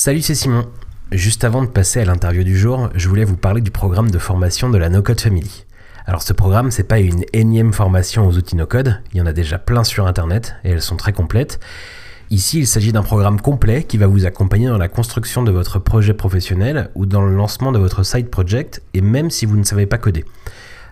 Salut, c'est Simon. Juste avant de passer à l'interview du jour, je voulais vous parler du programme de formation de la No Code Family. Alors ce programme, c'est pas une énième formation aux outils no code, il y en a déjà plein sur internet et elles sont très complètes. Ici, il s'agit d'un programme complet qui va vous accompagner dans la construction de votre projet professionnel ou dans le lancement de votre side project et même si vous ne savez pas coder.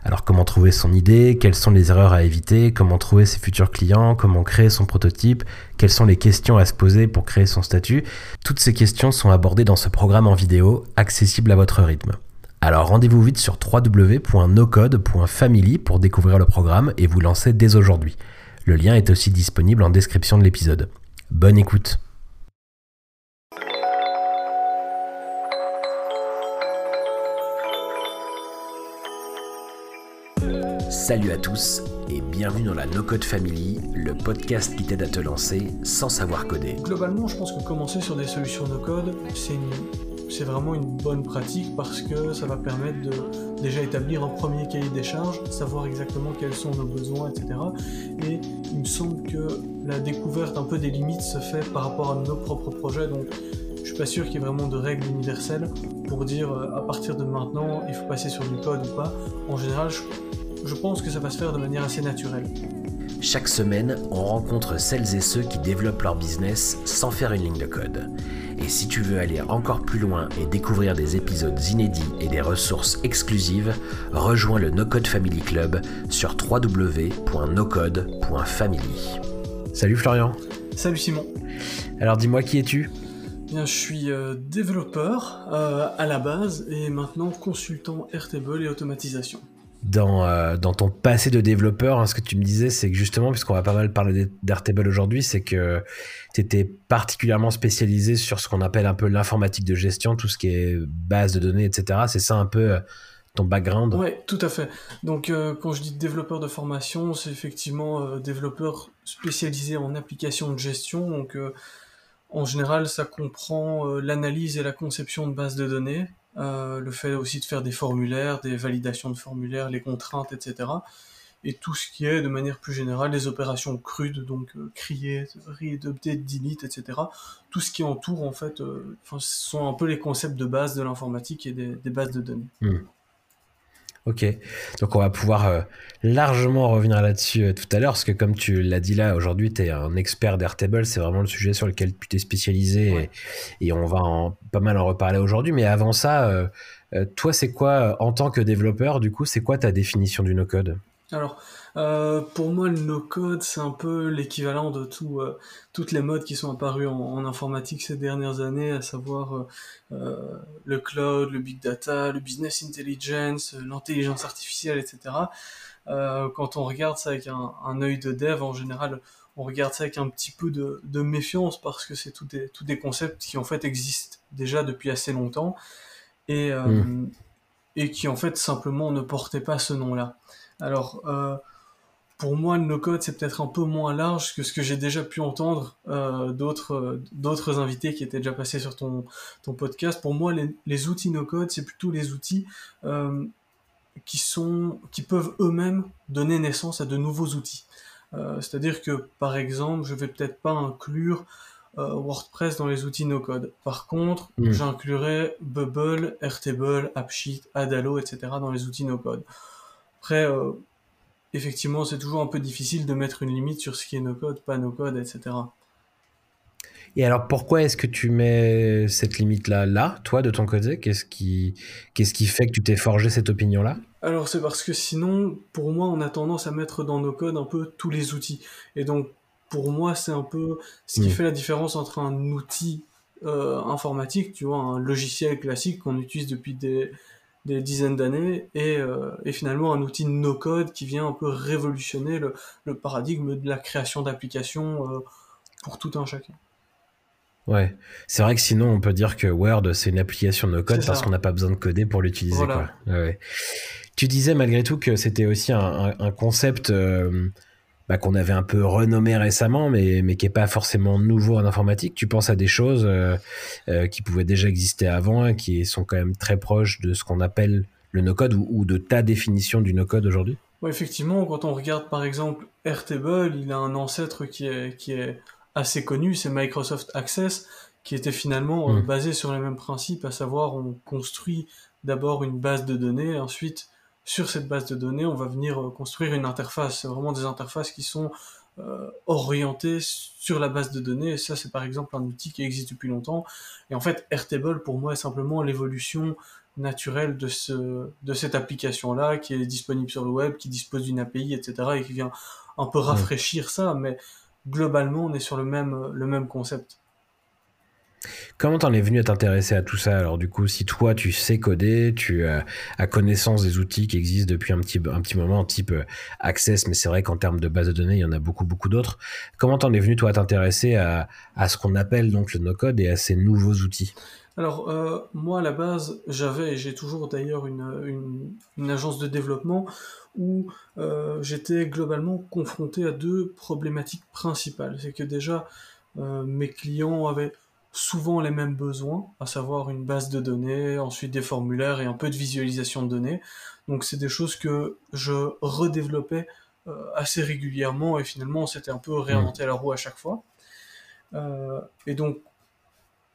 Alors comment trouver son idée, quelles sont les erreurs à éviter, comment trouver ses futurs clients, comment créer son prototype, quelles sont les questions à se poser pour créer son statut, toutes ces questions sont abordées dans ce programme en vidéo, accessible à votre rythme. Alors rendez-vous vite sur www.nocode.family pour découvrir le programme et vous lancer dès aujourd'hui. Le lien est aussi disponible en description de l'épisode. Bonne écoute Salut à tous et bienvenue dans la No Code Family, le podcast qui t'aide à te lancer sans savoir coder. Globalement, je pense que commencer sur des solutions no code, c'est vraiment une bonne pratique parce que ça va permettre de déjà établir un premier cahier des charges, savoir exactement quels sont nos besoins, etc. Et il me semble que la découverte un peu des limites se fait par rapport à nos propres projets. Donc je suis pas sûr qu'il y ait vraiment de règles universelles pour dire euh, à partir de maintenant il faut passer sur du code ou pas. En général, je je pense que ça va se faire de manière assez naturelle. Chaque semaine, on rencontre celles et ceux qui développent leur business sans faire une ligne de code. Et si tu veux aller encore plus loin et découvrir des épisodes inédits et des ressources exclusives, rejoins le No Code Family Club sur www.nocode.family. Salut Florian. Salut Simon. Alors dis-moi qui es-tu? Bien, je suis euh, développeur euh, à la base et maintenant consultant Airtable et automatisation dans, euh, dans ton passé de développeur, hein, ce que tu me disais, c'est que justement, puisqu'on va pas mal parler d'Airtable aujourd'hui, c'est que tu étais particulièrement spécialisé sur ce qu'on appelle un peu l'informatique de gestion, tout ce qui est base de données, etc. C'est ça un peu euh, ton background? Oui, tout à fait. Donc, euh, quand je dis développeur de formation, c'est effectivement développeur spécialisé en application de gestion. Donc, en général, ça comprend l'analyse et la conception de bases de données, euh, le fait aussi de faire des formulaires, des validations de formulaires, les contraintes, etc. Et tout ce qui est, de manière plus générale, les opérations crudes, donc euh, create, read, update, delete, etc. Tout ce qui entoure, en fait, euh, sont un peu les concepts de base de l'informatique et des, bases de données. Hmm. Ok, donc on va pouvoir euh, largement revenir là-dessus euh, tout à l'heure, parce que comme tu l'as dit là, aujourd'hui tu es un expert d'Airtable, c'est vraiment le sujet sur lequel tu t'es spécialisé et, on va en, pas mal en reparler aujourd'hui. Mais avant ça, euh, toi c'est quoi, en tant que développeur, du coup, c'est quoi ta définition du no-code? Alors, euh, pour moi, le no-code, c'est un peu l'équivalent de tout, euh, toutes les modes qui sont apparues en, informatique ces dernières années, à savoir euh, le cloud, le big data, le business intelligence, l'intelligence artificielle, etc. quand on regarde ça avec un, un, œil de dev, en général, on regarde ça avec un petit peu de, de méfiance parce que c'est tous des, tout des concepts qui en fait existent déjà depuis assez longtemps et, hmm. et qui en fait simplement ne portaient pas ce nom-là. Alors, pour moi, le no-code, c'est peut-être un peu moins large que ce que j'ai déjà pu entendre euh, d'autres d'autres invités qui étaient déjà passés sur ton, ton podcast. Pour moi, les, les outils no-code, c'est plutôt les outils euh, qui, sont, qui peuvent eux-mêmes donner naissance à de nouveaux outils. Euh, C'est-à-dire que, par exemple, je vais peut-être pas inclure euh, WordPress dans les outils no-code. Par contre, mmh. j'inclurais Bubble, Airtable, AppSheet, Adalo, etc. dans les outils no-code. Après, euh, effectivement, c'est toujours un peu difficile de mettre une limite sur ce qui est no-code, pas no-code, etc. Et alors, pourquoi est-ce que tu mets cette limite-là, là, toi, de ton côté? Qu'est-ce qui, qu'est-ce qui fait que tu t'es forgé cette opinion-là? Alors, c'est parce que sinon, pour moi, on a tendance à mettre dans nos codes un peu tous les outils. Et donc, pour moi, c'est un peu ce qui hmm. fait la différence entre un outil euh, informatique, tu vois, un logiciel classique qu'on utilise depuis des, des dizaines d'années et, euh, et, finalement un outil no-code qui vient un peu révolutionner le, le paradigme de la création d'applications euh, pour tout un chacun. Ouais, c'est vrai que sinon on peut dire que Word c'est une application no-code parce qu'on n'a pas besoin de coder pour l'utiliser. Ouais, Tu disais malgré tout que c'était aussi un, un, concept euh, bah, qu'on avait un peu renommé récemment, mais, mais qui n'est pas forcément nouveau en informatique. Tu penses à des choses euh, euh, qui pouvaient déjà exister avant et qui sont quand même très proches de ce qu'on appelle le no-code ou, de ta définition du no-code aujourd'hui? Ouais, Effectivement, quand on regarde par exemple Airtable, il a un ancêtre qui est, qui est assez connu, c'est Microsoft Access, qui était finalement euh, mm. basé sur les mêmes principes, à savoir on construit d'abord une base de données, ensuite sur cette base de données, on va venir euh, construire une interface. C'est vraiment des interfaces qui sont euh, orientées sur la base de données. Et ça, c'est par exemple un outil qui existe depuis longtemps. Et en fait, Airtable, pour moi, est simplement l'évolution naturelle de, ce, de cette application-là, qui est disponible sur le web, qui dispose d'une API, etc., et qui vient un peu rafraîchir ça. Mais globalement, on est sur le même, le même concept. Comment t'en es venu à t'intéresser à tout ça? Alors du coup, si toi tu sais coder, tu as connaissance des outils qui existent depuis un petit, un petit moment, type euh, Access, mais c'est vrai qu'en termes de base de données, il y en a beaucoup, beaucoup d'autres. Comment t'en es venu toi à t'intéresser à, à, ce qu'on appelle donc le no-code et à ces nouveaux outils? Alors euh, moi à la base j'avais et j'ai toujours d'ailleurs une, une, agence de développement où euh, j'étais globalement confronté à deux problématiques principales. C'est que déjà mes clients avaient souvent les mêmes besoins, à savoir une base de données, ensuite des formulaires et un peu de visualisation de données. Donc c'est des choses que je redéveloppais euh, assez régulièrement et finalement c'était un peu réinventer la roue à chaque fois. Euh, et donc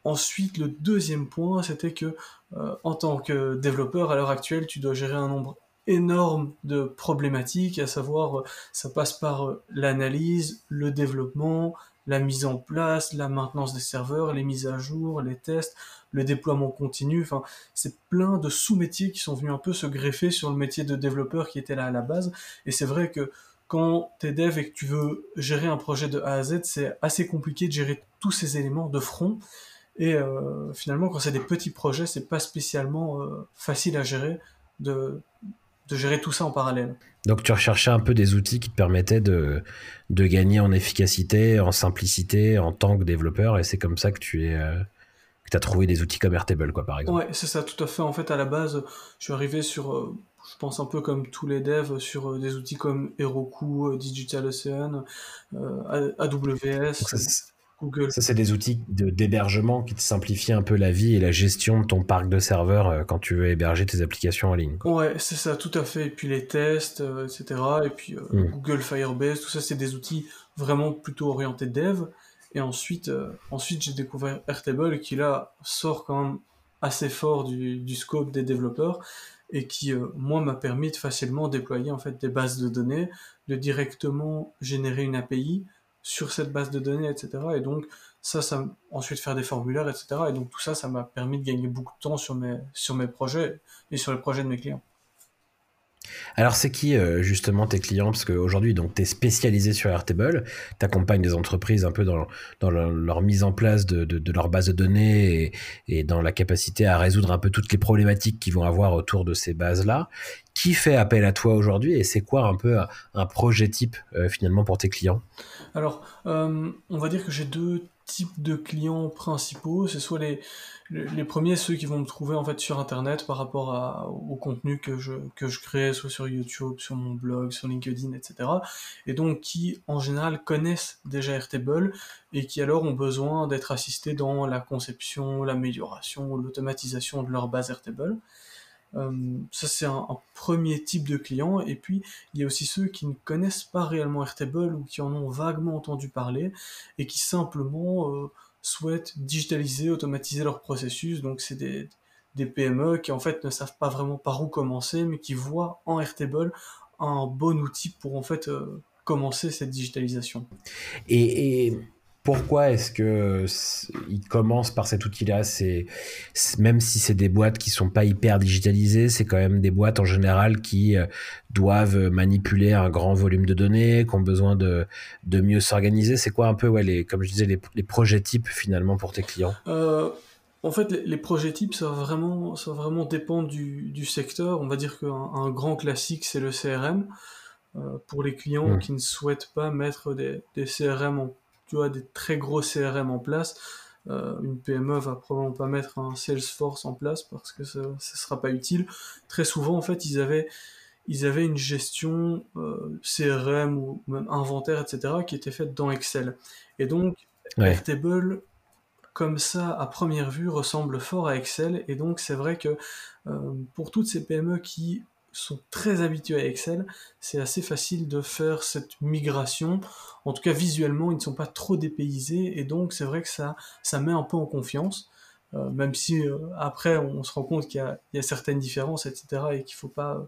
ensuite le deuxième point c'était que euh, en tant que développeur à l'heure actuelle tu dois gérer un nombre énorme de problématiques, à savoir ça passe par l'analyse, le développement, la mise en place, la maintenance des serveurs, les mises à jour, les tests, le déploiement continu. Enfin, c'est plein de sous-métiers qui sont venus un peu se greffer sur le métier de développeur qui était là à la base. Et c'est vrai que quand tu es dev et que tu veux gérer un projet de A à Z, c'est assez compliqué de gérer tous ces éléments de front. Et euh, finalement, quand c'est des petits projets, c'est pas spécialement euh, facile à gérer de, de gérer tout ça en parallèle. Donc tu recherchais un peu des outils qui te permettaient de, de gagner en efficacité, en simplicité, en tant que développeur, et c'est comme ça que tu es euh, que as trouvé des outils comme Airtable, quoi, par exemple. Ouais, c'est ça, tout à fait. En fait, à la base, je suis arrivé sur, euh, je pense un peu comme tous les devs, sur euh, des outils comme Heroku, Digital Ocean, AWS. Ça, c'est des outils d'hébergement qui te simplifient un peu la vie et la gestion de ton parc de serveurs euh, quand tu veux héberger tes applications en ligne. Ouais, c'est ça, tout à fait. Et puis les tests, euh, etc. Et puis euh, hmm. Google Firebase, tout ça, c'est des outils vraiment plutôt orientés dev. Et ensuite, ensuite j'ai découvert Airtable qui là sort quand même assez fort du, du scope des développeurs et qui, moi, m'a permis de facilement déployer en fait des bases de données, de directement générer une API, sur cette base de données, etc. Et donc, ça, ça, ensuite faire des formulaires, etc. Et donc, tout ça, ça m'a permis de gagner beaucoup de temps sur mes, sur mes projets et sur les projets de mes clients. Alors, c'est qui euh, justement tes clients? Parce qu'aujourd'hui, tu es spécialisé sur Airtable, tu accompagnes des entreprises un peu dans, leur, mise en place de, de, leur base de données et, et, dans la capacité à résoudre un peu toutes les problématiques qu'ils vont avoir autour de ces bases-là. Qui fait appel à toi aujourd'hui et c'est quoi un peu un, projet type euh, finalement pour tes clients? Alors, euh, on va dire que j'ai deux types de clients principaux. C'est soit les, premiers, ceux qui vont me trouver en fait sur Internet par rapport au contenu que je, que je crée, soit sur YouTube, sur mon blog, sur LinkedIn, etc. Et donc qui, en général, connaissent déjà Airtable et qui alors ont besoin d'être assistés dans la conception, l'amélioration, l'automatisation de leur base Airtable. Euh, ça, c'est un, premier type de client. Et puis, il y a aussi ceux qui ne connaissent pas réellement Airtable ou qui en ont vaguement entendu parler et qui simplement... Euh, souhaitent digitaliser, automatiser leur processus. Donc c'est des, des PME qui en fait ne savent pas vraiment par où commencer, mais qui voient en Airtable un bon outil pour en fait euh, commencer cette digitalisation. Et, et pourquoi est-ce que ils commencent par cet outil-là? C'est même si c'est des boîtes qui sont pas hyper digitalisées, c'est quand même des boîtes en général qui euh, doivent manipuler un grand volume de données, qui ont besoin de, de mieux s'organiser. C'est quoi un peu, ouais, les, comme je disais, les, les projets types finalement pour tes clients? Euh, En fait, les, projets types, ça va vraiment, ça va vraiment dépendre du, du secteur. On va dire qu'un un grand classique, c'est le CRM. Euh, pour les clients mmh. qui ne souhaitent pas mettre des, des CRM en tu vois, des très gros CRM en place. Euh, une PME va probablement pas mettre un Salesforce en place parce que ça ne sera pas utile. Très souvent, en fait, ils avaient, ils avaient une gestion euh, CRM ou même inventaire, etc., qui était faite dans Excel. Et donc, Airtable, comme ça, à première vue, ressemble fort à Excel. Et donc, c'est vrai que euh, pour toutes ces PME qui sont très habitués à Excel, c'est assez facile de faire cette migration. En tout cas, visuellement, ils ne sont pas trop dépaysés et donc c'est vrai que ça, ça met un peu en confiance. Euh, même si euh, après on se rend compte qu'il y, a certaines différences, etc., et qu'il faut pas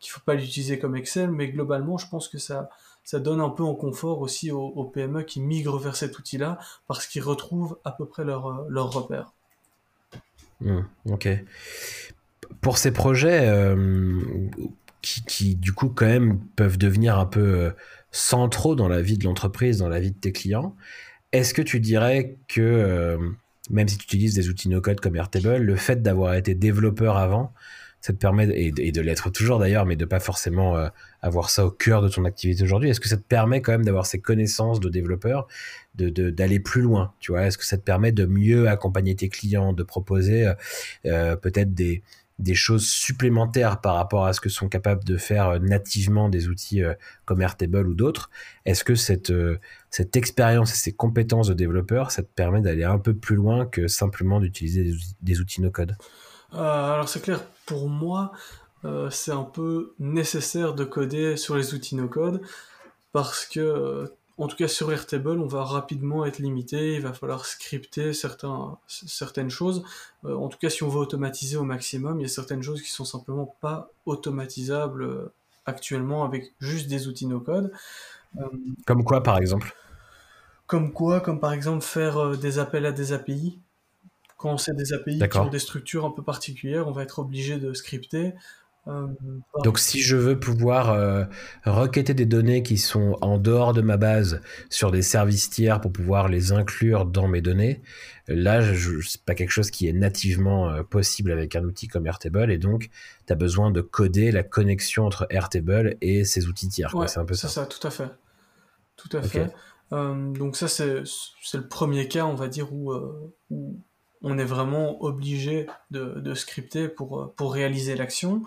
qu'il faut pas l'utiliser comme Excel, mais globalement, je pense que ça ça donne un peu en confort aussi aux, PME qui migrent vers cet outil-là parce qu'ils retrouvent à peu près leur, leur repère. Hmm, ok. Pour ces projets euh, qui, du coup, quand même, peuvent devenir un peu euh, centraux dans la vie de l'entreprise, dans la vie de tes clients, est-ce que tu dirais que, euh, même si tu utilises des outils no-code comme Airtable, le fait d'avoir été développeur avant, ça te permet, et, de l'être toujours d'ailleurs, mais de pas forcément avoir ça au cœur de ton activité aujourd'hui, est-ce que ça te permet quand même d'avoir ces connaissances de développeur, d'aller de, d'aller plus loin, tu vois? Est-ce que ça te permet de mieux accompagner tes clients, de proposer peut-être des, des choses supplémentaires par rapport à ce que sont capables de faire euh, nativement des outils euh, comme Airtable ou d'autres. Est-ce que cette, euh, cette expérience et ces compétences de développeur, ça te permet d'aller un peu plus loin que simplement d'utiliser des, outils no-code? Alors c'est clair, pour moi, c'est un peu nécessaire de coder sur les outils no-code parce que en tout cas sur Airtable, on va rapidement être limité, il va falloir scripter certains, certaines choses. Euh, en tout cas, si on veut automatiser au maximum, il y a certaines choses qui sont simplement pas automatisables euh, actuellement avec juste des outils no-code. Euh, comme quoi, par exemple? Comme quoi Comme par exemple faire des appels à des API. Quand c'est des API qui ont des structures un peu particulières, on va être obligé de scripter. Euh, Donc si je veux pouvoir euh, requêter des données qui sont en dehors de ma base sur des services tiers pour pouvoir les inclure dans mes données, là c'est pas quelque chose qui est nativement euh, possible avec un outil comme Airtable et donc tu as besoin de coder la connexion entre Airtable et ces outils tiers. c'est un peu ça. ça. tout à fait. Tout à fait. donc ça c'est le premier cas on va dire où, où on est vraiment obligé de, scripter pour, euh, pour réaliser l'action.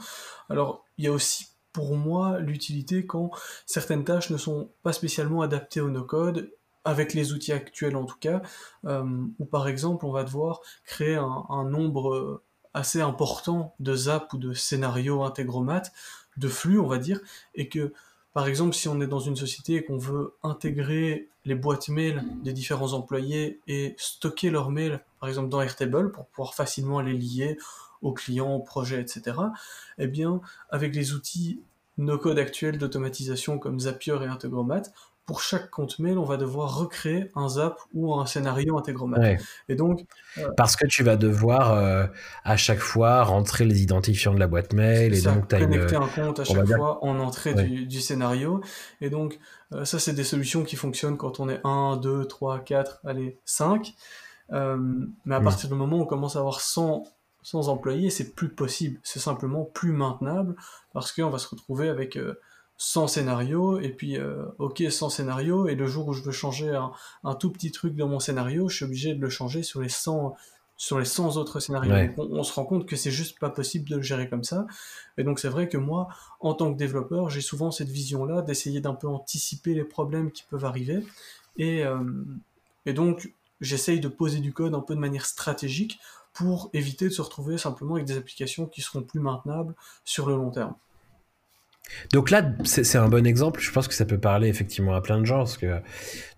Alors, il y a aussi pour moi l'utilité quand certaines tâches ne sont pas spécialement adaptées au no-code, avec les outils actuels en tout cas, euh, ou par exemple on va devoir créer un, nombre assez important de zap ou de scénarios intégromat, de flux on va dire, et que par exemple, si on est dans une société et qu'on veut intégrer les boîtes mail des différents employés et stocker leurs mails, par exemple dans Airtable, pour pouvoir facilement les lier aux clients, aux projets, etc., eh bien, avec les outils no-code actuels d'automatisation comme Zapier et Integromat, pour chaque compte mail, on va devoir recréer un zap ou un scénario intégromat. Et donc, euh, parce que tu vas devoir euh, à chaque fois rentrer les identifiants de la boîte mail et donc as connecter un compte à chaque fois en entrée du, scénario. Et donc, euh, ça, c'est des solutions qui fonctionnent quand on est 1, 2, 3, 4, allez, 5. mais à mm. partir du moment où on commence à avoir 100, 100 employés, c'est plus possible. C'est simplement plus maintenable parce qu'on va se retrouver avec sans scénario, et puis euh, ok sans scénario, et le jour où je veux changer un, tout petit truc dans mon scénario, je suis obligé de le changer sur les 100, sur les 100 autres scénarios. on, se rend compte que c'est juste pas possible de le gérer comme ça. Et donc c'est vrai que moi, en tant que développeur, j'ai souvent cette vision-là d'essayer d'un peu anticiper les problèmes qui peuvent arriver. Et, euh, et donc j'essaye de poser du code un peu de manière stratégique pour éviter de se retrouver simplement avec des applications qui seront plus maintenables sur le long terme. Donc là, c'est un bon exemple. Je pense que ça peut parler effectivement à plein de gens parce que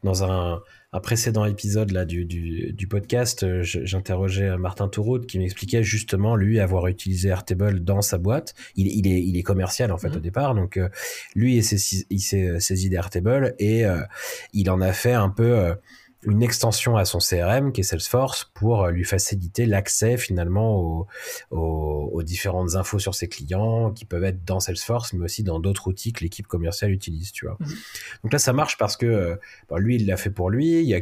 dans un, précédent épisode là du, du, podcast, euh, j'interrogeais Martin Touroud qui m'expliquait justement lui avoir utilisé Airtable dans sa boîte. Il, il, est, il est commercial en fait au mhm. départ, donc euh, lui il s'est saisi d'Airtable et euh, il en a fait un peu une extension à son CRM qui est Salesforce pour euh, lui faciliter l'accès finalement aux, différentes infos sur ses clients qui peuvent être dans Salesforce mais aussi dans d'autres outils que l'équipe commerciale utilise tu vois. Mhm. donc là ça marche parce que euh, lui il l'a fait pour lui. Il y a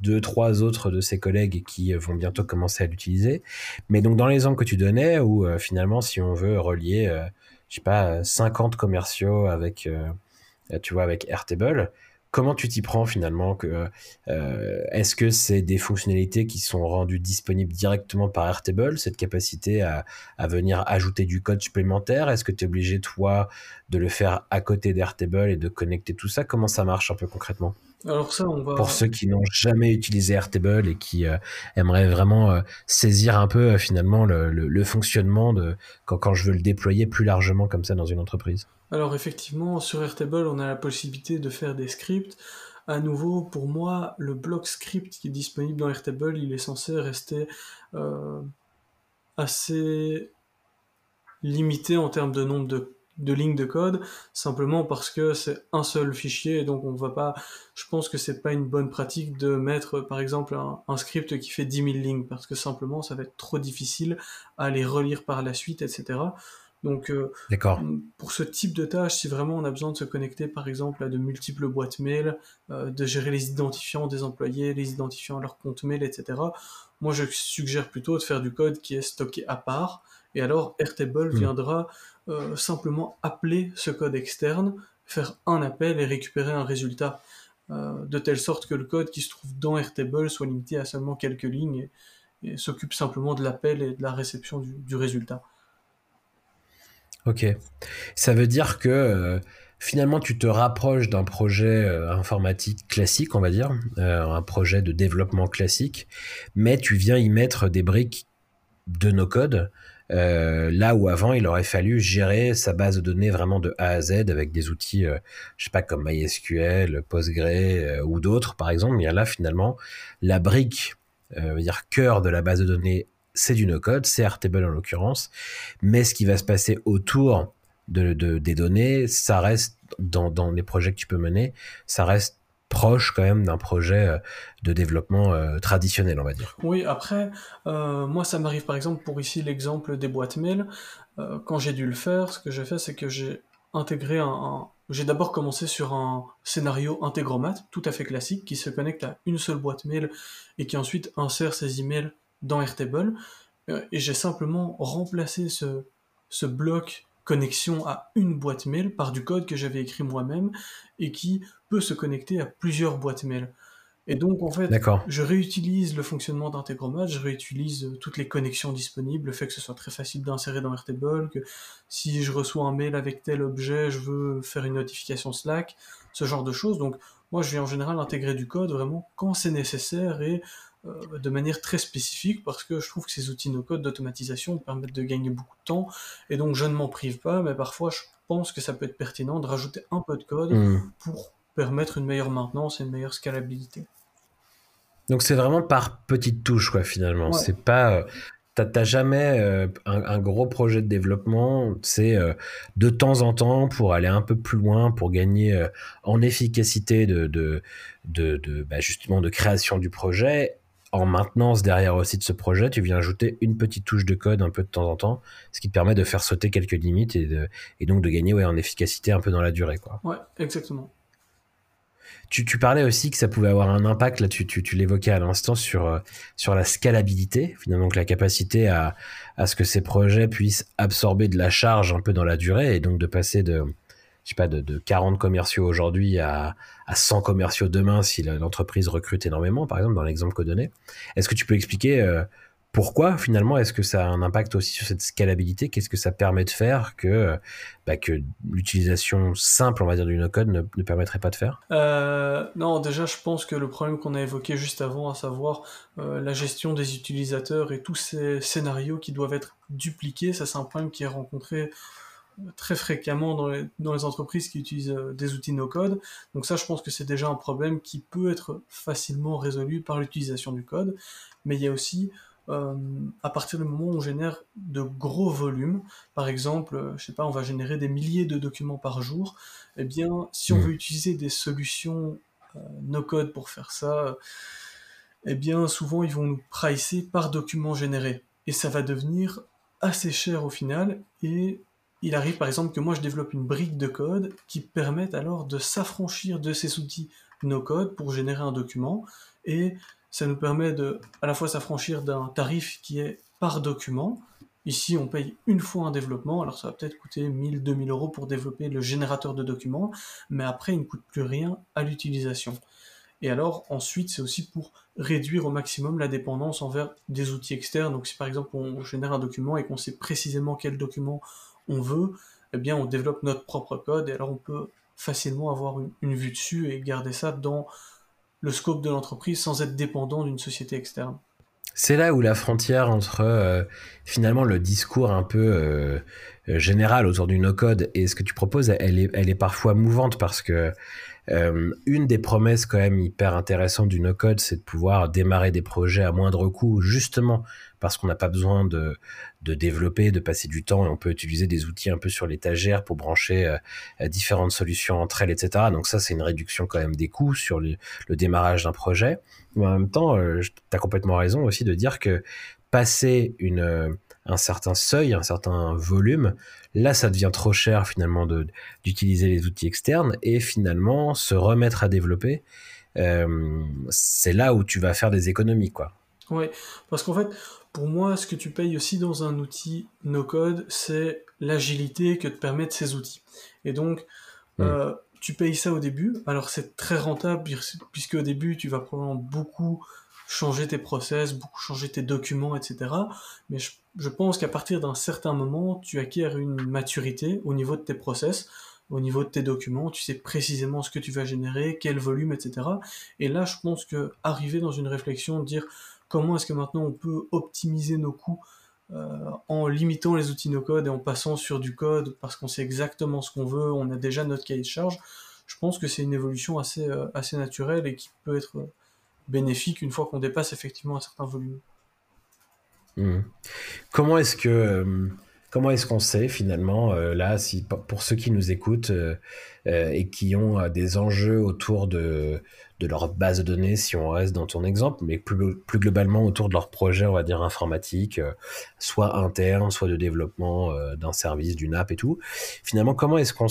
deux trois autres de ses collègues qui vont bientôt commencer à l'utiliser. Mais donc dans l'exemple que tu donnais où euh, finalement si on veut relier je sais pas 50 commerciaux avec tu vois avec Airtable Comment tu t'y prends finalement euh, Est-ce que c'est des fonctionnalités qui sont rendues disponibles directement par Airtable, cette capacité à, venir ajouter du code supplémentaire? Est-ce que tu es obligé, toi, de le faire à côté d'Airtable et de connecter tout ça? Comment ça marche un peu concrètement? Alors ça, on va... Pour ceux qui n'ont jamais utilisé Airtable et qui euh, aimeraient vraiment euh, saisir un peu euh, finalement le, fonctionnement de quand, quand je veux le déployer plus largement comme ça dans une entreprise. Alors effectivement, sur Airtable, on a la possibilité de faire des scripts. À nouveau, pour moi, le bloc script qui est disponible dans Airtable, il est censé rester assez limité en termes de nombre de de lignes de code, simplement parce que c'est un seul fichier, et donc on va pas, je pense que c'est pas une bonne pratique de mettre, par exemple, un, script qui fait 10 000 lignes, parce que simplement, ça va être trop difficile à les relire par la suite, etc. Donc, euh, pour ce type de tâche, si vraiment on a besoin de se connecter, par exemple, à de multiples boîtes mail, euh, de gérer les identifiants des employés, les identifiants à leur compte mail, etc., moi je suggère plutôt de faire du code qui est stocké à part, et alors Airtable hmm. viendra euh, simplement appeler ce code externe, faire un appel et récupérer un résultat, euh, de telle sorte que le code qui se trouve dans Airtable soit limité à seulement quelques lignes et, s'occupe simplement de l'appel et de la réception du, résultat. Ok. Ça veut dire que euh, finalement tu te rapproches d'un projet informatique classique, on va dire, un projet de développement classique, mais tu viens y mettre des briques de nos codes euh, là où avant, il aurait fallu gérer sa base de données vraiment de A à Z avec des outils, euh, je sais pas, comme MySQL, Postgre euh, ou d'autres, par exemple. Mais là, finalement, la brique, dire cœur de la base de données, c'est du no-code, c'est Airtable en l'occurrence. Mais ce qui va se passer autour de, des données, ça reste dans, dans les projets que tu peux mener, ça reste proche quand même d'un projet euh, de développement euh, traditionnel, on va dire. Oui, après, euh, moi ça m'arrive par exemple pour ici l'exemple des boîtes mail. quand j'ai dû le faire, ce que j'ai fait, c'est que j'ai intégré un, j'ai d'abord commencé sur un scénario intégromat tout à fait classique qui se connecte à une seule boîte mail et qui ensuite insère ses emails dans Airtable. Et j'ai simplement remplacé ce, ce bloc connexion à une boîte mail par du code que j'avais écrit moi-même et qui peut se connecter à plusieurs boîtes mail. Et donc, en fait, je réutilise le fonctionnement d'Integromat, je réutilise euh, toutes les connexions disponibles, le fait que ce soit très facile d'insérer dans Airtable, que si je reçois un mail avec tel objet, je veux faire une notification Slack, ce genre de choses. Donc, moi, je vais en général intégrer du code vraiment quand c'est nécessaire et euh, de manière très spécifique parce que je trouve que ces outils no-code d'automatisation permettent de gagner beaucoup de temps et donc je ne m'en prive pas, mais parfois je pense que ça peut être pertinent de rajouter un peu de code hmm. pour permettre une meilleure maintenance et une meilleure scalabilité. Donc c'est vraiment par petites touches quoi finalement. C'est pas euh, T'as jamais euh, un, gros projet de développement, c'est de temps en temps pour aller un peu plus loin, pour gagner en efficacité de, de, de, bah, justement de création du projet en maintenance derrière aussi de ce projet, tu viens ajouter une petite touche de code un peu de temps en temps, ce qui te permet de faire sauter quelques limites et, de, et donc de gagner ouais, en efficacité un peu dans la durée. Quoi. Ouais, exactement. Tu, parlais aussi que ça pouvait avoir un impact, là tu, l'évoquais à l'instant, sur, euh, sur la scalabilité, finalement, donc la capacité à, à ce que ces projets puissent absorber de la charge un peu dans la durée et donc de passer de, je sais pas, de, de 40 commerciaux aujourd'hui à, à 100 commerciaux demain si l'entreprise recrute énormément, par exemple, dans l'exemple que donné. Est-ce que tu peux expliquer euh, pourquoi finalement est-ce que ça a un impact aussi sur cette scalabilité? Qu'est-ce que ça permet de faire que, euh, bah, que l'utilisation simple, on va dire, du no-code ne, permettrait pas de faire? Euh, Non, déjà, je pense que le problème qu'on a évoqué juste avant, à savoir la gestion des utilisateurs et tous ces scénarios qui doivent être dupliqués, ça c'est un problème qui est rencontré très fréquemment dans les, entreprises qui utilisent euh, des outils no-code. Donc ça, je pense que c'est déjà un problème qui peut être facilement résolu par l'utilisation du code. Mais il y a aussi, euh, à partir du moment où on génère de gros volumes, par exemple, euh, je sais pas, on va générer des milliers de documents par jour, eh bien, si on mmh. veut utiliser des solutions no-code pour faire ça, eh bien, souvent, ils vont nous pricer par document généré. Et ça va devenir assez cher au final, et il arrive par exemple que moi je développe une brique de code qui permette alors de s'affranchir de ces outils no-code pour générer un document et ça nous permet de à la fois s'affranchir d'un tarif qui est par document. Ici, on paye une fois un développement, alors ça va peut-être coûter 1000, 2000 euros pour développer le générateur de documents, mais après, il ne coûte plus rien à l'utilisation. Et alors, ensuite, c'est aussi pour réduire au maximum la dépendance envers des outils externes. Donc, si par exemple, on génère un document et qu'on sait précisément quel document on veut, eh bien, on développe notre propre code et alors on peut facilement avoir une, vue dessus et garder ça dans le scope de l'entreprise sans être dépendant d'une société externe. C'est là où la frontière entre finalement le discours un peu général autour du no-code et ce que tu proposes, elle est, parfois mouvante parce que euh, une des promesses quand même hyper intéressantes du no-code, c'est de pouvoir démarrer des projets à moindre coût, justement parce qu'on n'a pas besoin de, de, développer, de passer du temps, et on peut utiliser des outils un peu sur l'étagère pour brancher euh, différentes solutions entre elles, etc. Donc ça, c'est une réduction quand même des coûts sur le, démarrage d'un projet. Mais en même temps, euh, tu as complètement raison aussi de dire que passer une, un certain seuil, un certain volume, là ça devient trop cher finalement d'utiliser les outils externes et finalement se remettre à développer, euh, c'est là où tu vas faire des économies quoi. Oui, parce qu'en fait, pour moi, ce que tu payes aussi dans un outil no-code, c'est l'agilité que te permettent ces outils. Et donc, hmm. euh, tu payes ça au début. Alors, c'est très rentable, puisque au début, tu vas probablement beaucoup changer tes process, beaucoup changer tes documents, etc. Mais je, pense qu'à partir d'un certain moment, tu acquiers une maturité au niveau de tes process, au niveau de tes documents, tu sais précisément ce que tu vas générer, quel volume, etc. Et là, je pense que arriver dans une réflexion, dire comment est-ce que maintenant on peut optimiser nos coûts euh, en limitant les outils no-code et en passant sur du code parce qu'on sait exactement ce qu'on veut, on a déjà notre cahier de charge, je pense que c'est une évolution assez, euh, assez naturelle et qui peut être bénéfique une fois qu'on dépasse effectivement un certain volume. Hmm. Comment est-ce que euh, comment est-ce qu'on sait finalement euh, là si pour ceux qui nous écoutent euh, et qui ont des enjeux autour de, de leur base de données si on reste dans ton exemple mais plus, globalement autour de leur projet on va dire informatique soit interne soit de développement d'un service d'une app et tout finalement comment est-ce qu'on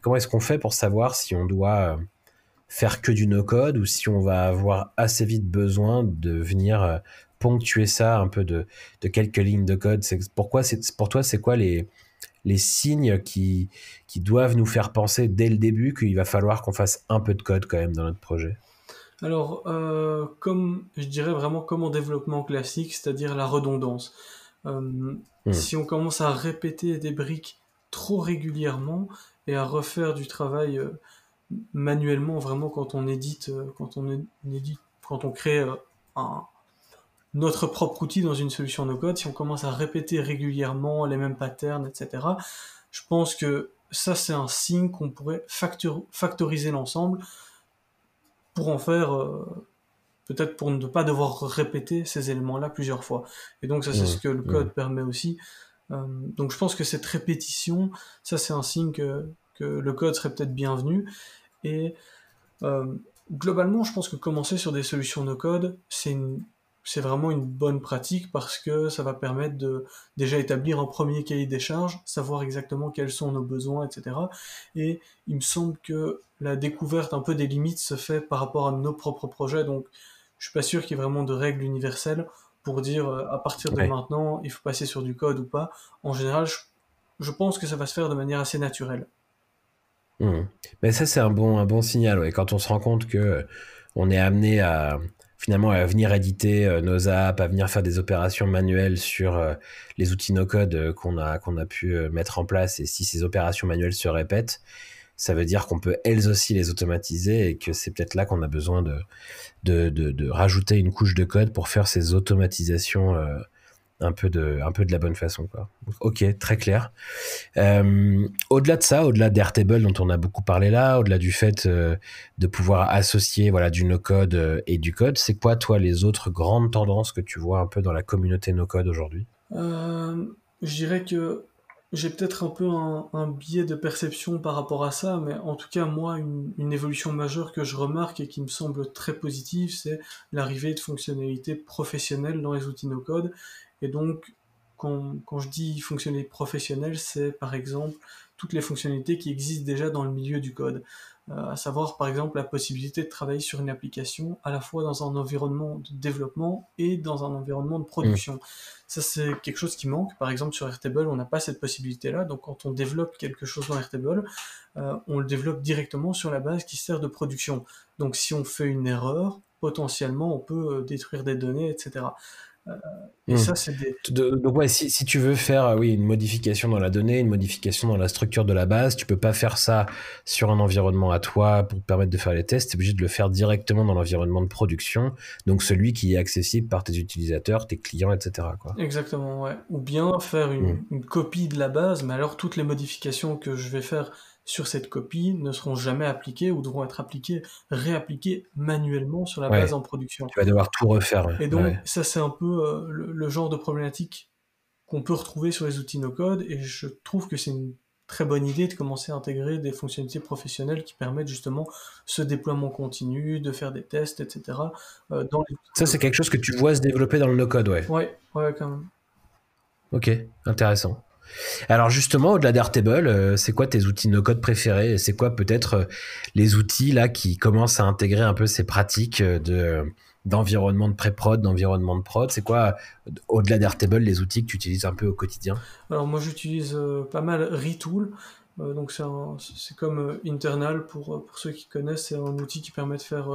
comment est-ce qu'on fait pour savoir si on doit faire que du no-code ou si on va avoir assez vite besoin de venir euh, ponctuer ça un peu de, de quelques lignes de code. C'est pourquoi c'est pour toi c'est quoi les les signes qui qui doivent nous faire penser dès le début qu'il va falloir qu'on fasse un peu de code quand même dans notre projet? Alors euh, comme je dirais vraiment comme en développement classique, c'est-à-dire la redondance. Euh, hmm. Si on commence à répéter des briques trop régulièrement et à refaire du travail manuellement vraiment quand on édite, euh, quand on édite, quand on crée euh, un, notre propre outil dans une solution no code, si on commence à répéter régulièrement les mêmes patterns, etc., je pense que ça c'est un signe qu'on pourrait factoriser l'ensemble pour en faire euh, peut-être pour ne pas devoir répéter ces éléments-là plusieurs fois. Et donc ça c'est ce que le code permet aussi. donc je pense que cette répétition, ça c'est un signe que, que le code serait peut-être bienvenu. Et euh, globalement, je pense que commencer sur des solutions no-code, c'est c'est vraiment une bonne pratique parce que ça va permettre de déjà établir un premier cahier des charges, savoir exactement quels sont nos besoins, etc. Et il me semble que la découverte un peu des limites se fait par rapport à nos propres projets, donc je suis pas sûr qu'il y ait vraiment de règles universelles pour dire euh, à partir de maintenant il faut passer sur du code ou pas. En général, je pense que ça va se faire de manière assez naturelle. Mmh. Mais ça, c'est un bon, un bon signal. Ouais. Quand on se rend compte que euh, on est amené à finalement à venir éditer euh, nos apps, à venir faire des opérations manuelles sur euh, les outils no-code qu'on a, qu'on a pu mettre en place, et si ces opérations manuelles se répètent, ça veut dire qu'on peut elles aussi les automatiser et que c'est peut-être là qu'on a besoin de de, de, de, rajouter une couche de code pour faire ces automatisations un peu de un peu de la bonne façon quoi. Ok, très clair. Euh, au-delà de ça, au-delà d'Airtable dont on a beaucoup parlé là, au-delà du fait euh, de pouvoir associer voilà du no-code euh, et du code, c'est quoi toi les autres grandes tendances que tu vois un peu dans la communauté no-code aujourd'hui? Je dirais que j'ai peut-être un peu un, biais de perception par rapport à ça, mais en tout cas, moi, une, une évolution majeure que je remarque et qui me semble très positive, c'est l'arrivée de fonctionnalités professionnelles dans les outils no-code. Et donc, quand, quand je dis fonctionnalité professionnelle, c'est par exemple toutes les fonctionnalités qui existent déjà dans le milieu du code. Euh, à savoir par exemple la possibilité de travailler sur une application à la fois dans un environnement de développement et dans un environnement de production. Mmh. Ça c'est quelque chose qui manque. Par exemple sur Airtable, on n'a pas cette possibilité-là. Donc quand on développe quelque chose dans Airtable, euh, on le développe directement sur la base qui sert de production. Donc si on fait une erreur, potentiellement on peut euh, détruire des données, etc. et hmm. ça, c'est des... donc ouais, si, si, tu veux faire oui, une modification dans la donnée, une modification dans la structure de la base, tu peux pas faire ça sur un environnement à toi pour permettre de faire les tests. Tu es obligé de le faire directement dans l'environnement de production, donc celui qui est accessible par tes utilisateurs, tes clients, etc. Quoi. Exactement, ouais. Ou bien faire une, hmm. une copie de la base, mais alors toutes les modifications que je vais faire sur cette copie ne seront jamais appliquées ou devront être appliquées, réappliquées manuellement sur la base en production. Tu vas devoir tout refaire. Et donc, ça, c'est un peu euh, le, genre de problématique qu'on peut retrouver sur les outils no-code, et je trouve que c'est une très bonne idée de commencer à intégrer des fonctionnalités professionnelles qui permettent justement ce déploiement continu, de faire des tests, etc. Euh, dans Ça, c'est quelque chose que tu vois se développer dans le no-code, ouais. Ouais, ouais, quand même. Ok, intéressant. Alors justement, au-delà d'Airtable, euh, c'est quoi tes outils no-code préférés? C'est quoi peut-être euh, les outils là qui commencent à intégrer un peu ces pratiques euh, de d'environnement de pré-prod, d'environnement de prod? C'est quoi, au-delà d'Airtable, les outils que tu utilises un peu au quotidien? Alors moi j'utilise pas mal Retool. donc c'est comme Internal pour, pour ceux qui connaissent, c'est un outil qui permet de faire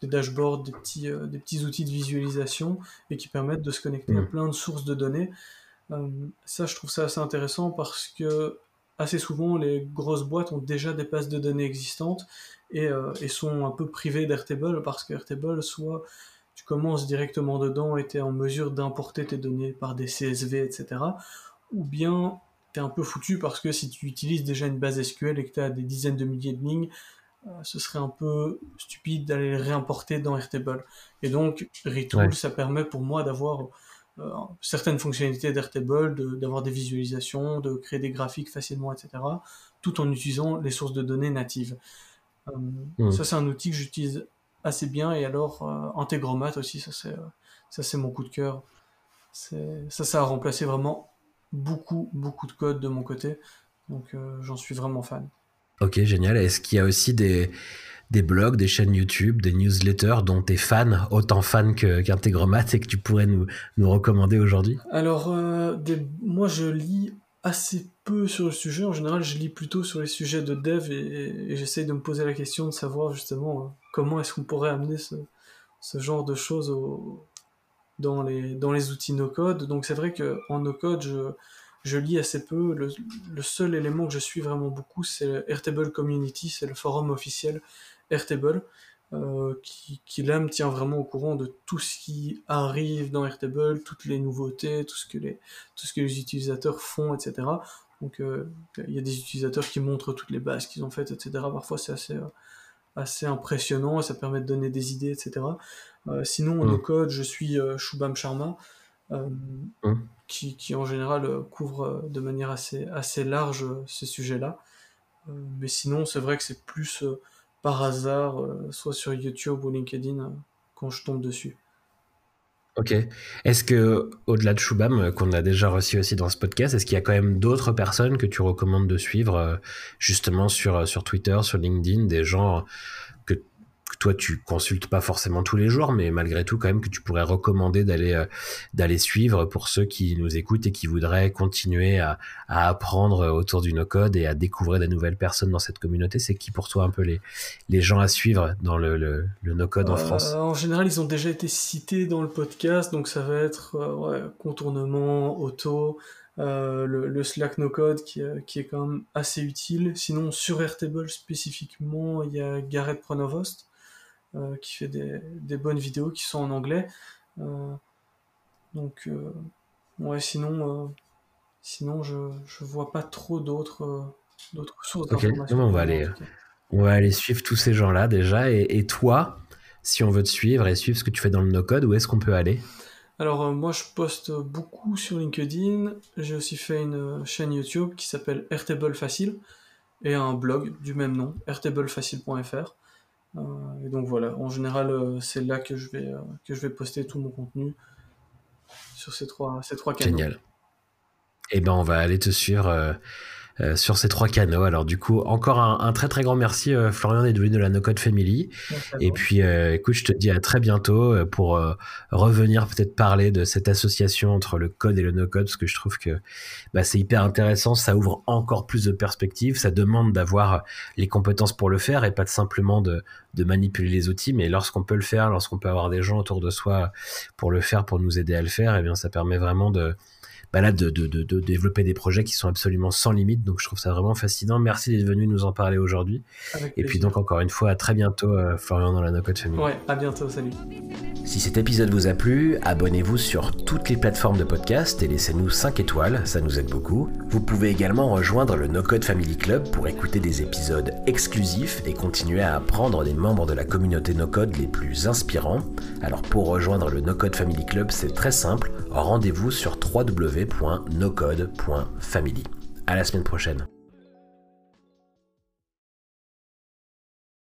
des dashboards, des petits, des petits outils de visualisation et qui permettent de se connecter à mmh. plein de sources de données. Euh, ça, je trouve ça assez intéressant parce que assez souvent, les grosses boîtes ont déjà des bases de données existantes et, euh, sont un peu privées d'Airtable parce qu'Airtable, soit tu commences directement dedans et tu es en mesure d'importer tes données par des CSV, etc. Ou bien tu es un peu foutu parce que si tu utilises déjà une base SQL et que tu as des dizaines de milliers de lignes, euh, ce serait un peu stupide d'aller les réimporter dans Airtable. Et donc, Retool, ça permet pour moi d'avoir certaines fonctionnalités d'Airtable, d'avoir des visualisations, de créer des graphiques facilement, etc., tout en utilisant les sources de données natives. Euh, hmm. Ça, c'est un outil que j'utilise assez bien, et alors euh, Integromat aussi, ça c'est, ça c'est mon coup de cœur. Ça, ça a remplacé vraiment beaucoup, beaucoup de code de mon côté, donc j'en suis vraiment fan. Ok, génial. Est-ce qu'il y a aussi des, des blogs, des chaînes YouTube, des newsletters dont tu es fan, autant fan qu'Integromat et que tu pourrais nous, nous recommander aujourd'hui? Alors, euh, moi je lis assez peu sur le sujet. En général, je lis plutôt sur les sujets de dev et, j'essaye de me poser la question de savoir justement euh, comment est-ce qu'on pourrait amener ce, ce, genre de choses dans, les, dans les outils no-code. Donc c'est vrai qu'en no-code, je, je lis assez peu. Le, le, seul élément que je suis vraiment beaucoup, c'est Airtable Community, c'est le forum officiel Airtable, euh, qui, qui, là me tient vraiment au courant de tout ce qui arrive dans Airtable, toutes les nouveautés, tout ce que les, tout ce que les utilisateurs font, etc. Donc euh, il y a des utilisateurs qui montrent toutes les bases qu'ils ont faites, etc. Parfois c'est assez, euh, assez impressionnant et ça permet de donner des idées, etc. sinon, en mm. code, je suis Shubham Sharma. Mm. Qui, qui, en général couvre de manière assez, assez large ces sujets-là. mais sinon, c'est vrai que c'est plus par hasard, euh, soit sur YouTube ou LinkedIn, euh, quand je tombe dessus. Ok. Est-ce que, au-delà de Shubham, euh, qu'on a déjà reçu aussi dans ce podcast, est-ce qu'il y a quand même d'autres personnes que tu recommandes de suivre, justement sur, sur Twitter, sur LinkedIn, des gens toi tu consultes pas forcément tous les jours, mais malgré tout quand même que tu pourrais recommander d'aller euh, d'aller suivre pour ceux qui nous écoutent et qui voudraient continuer à, à apprendre autour du no-code et à découvrir des nouvelles personnes dans cette communauté. C'est qui pour toi un peu les, les gens à suivre dans le, le, no-code en euh, France? En général, ils ont déjà été cités dans le podcast, donc ça va être euh, ouais, contournement, auto. Euh, le, le, Slack no code qui, qui, est quand même assez utile. Sinon, sur Airtable spécifiquement, il y a Gareth Pronovost euh, qui fait des, des, bonnes vidéos qui sont en anglais. Euh, donc, euh, ouais, sinon, sinon je, je vois pas trop d'autres d'autres sources d'informations. On va aller, on va aller suivre tous ces gens-là déjà. Et, et, toi, si on veut te suivre et suivre ce que tu fais dans le no-code, où est-ce qu'on peut aller? Alors moi, je poste beaucoup sur LinkedIn. J'ai aussi fait une chaîne YouTube qui s'appelle Airtable Facile et un blog du même nom, airtablefacile.fr. Euh, et donc voilà, en général, euh, c'est là que je, vais, euh, que je vais poster tout mon contenu sur ces trois, ces trois canaux. Génial. Eh ben, on va aller te suivre euh, sur ces trois canaux. Alors du coup, encore un, très très grand merci Florian d'être venu de la No Code Family. Et puis écoute, je te dis à très bientôt pour revenir peut-être parler de cette association entre le code et le no code parce que je trouve que bah, c'est hyper intéressant, ça ouvre encore plus de perspectives, ça demande d'avoir les compétences pour le faire et pas simplement de, de manipuler les outils, mais lorsqu'on peut le faire, lorsqu'on peut avoir des gens autour de soi pour le faire, pour nous aider à le faire, et eh bien ça permet vraiment de, bah de, de, développer des projets qui sont absolument sans limite. Donc je trouve ça vraiment fascinant. Merci d'être venu nous en parler aujourd'hui. Et puis donc encore une fois, à très bientôt, euh, Florian dans la No Code Family. Ouais, à bientôt, salut. Si cet épisode vous a plu, abonnez-vous sur toutes les plateformes de podcast et laissez-nous 5 étoiles, ça nous aide beaucoup. Vous pouvez également rejoindre le No Code Family Club pour écouter des épisodes exclusifs et continuer à apprendre des membres de la communauté No Code les plus inspirants. Alors pour rejoindre le No Code Family Club, c'est très simple, rendez-vous sur www www.nocode.family. À la semaine prochaine.